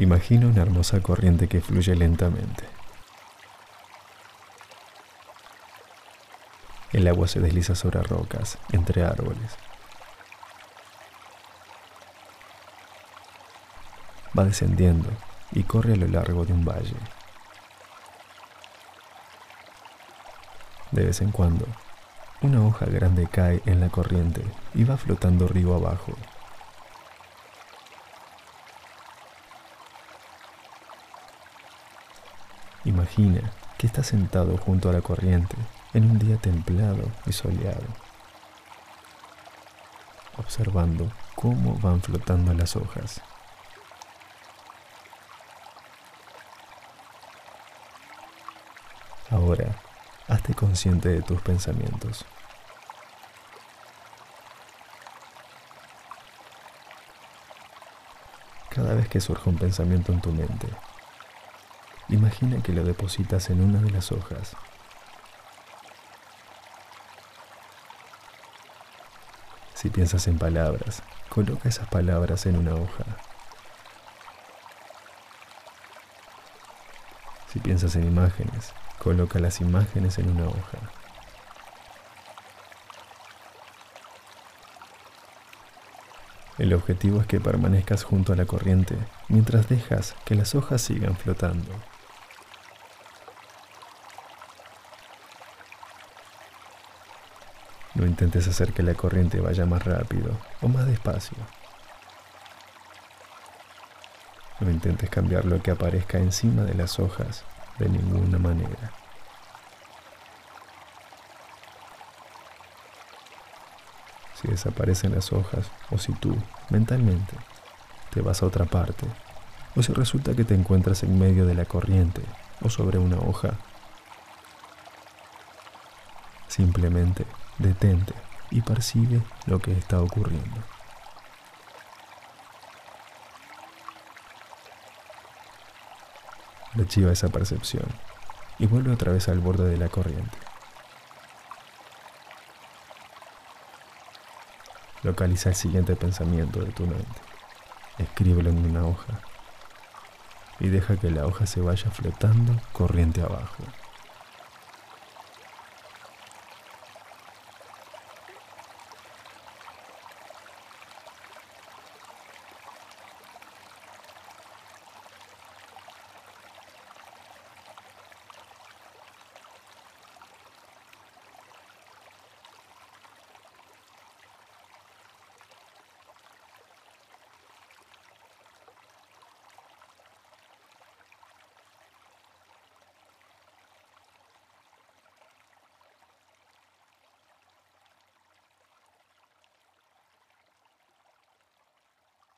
Imagina una hermosa corriente que fluye lentamente. El agua se desliza sobre rocas, entre árboles. Va descendiendo y corre a lo largo de un valle. De vez en cuando, una hoja grande cae en la corriente y va flotando río abajo. Imagina que estás sentado junto a la corriente en un día templado y soleado, observando cómo van flotando las hojas. Ahora, hazte consciente de tus pensamientos. Cada vez que surja un pensamiento en tu mente, imagina que lo depositas en una de las hojas Si piensas en palabras, coloca esas palabras en una hoja. Si piensas en imágenes, coloca las imágenes en una hoja. El objetivo es que permanezcas junto a la corriente mientras dejas que las hojas sigan flotando. No intentes hacer que la corriente vaya más rápido o más despacio. No intentes cambiar lo que aparezca encima de las hojas de ninguna manera. Si desaparecen las hojas o si tú, mentalmente, te vas a otra parte, o si resulta que te encuentras en medio de la corriente o sobre una hoja, simplemente detente y percibe lo que está ocurriendo. Archiva esa percepción y vuelve otra vez al borde de la corriente. Localiza el siguiente pensamiento de tu mente. Escríbelo en una hoja y deja que la hoja se vaya flotando corriente abajo.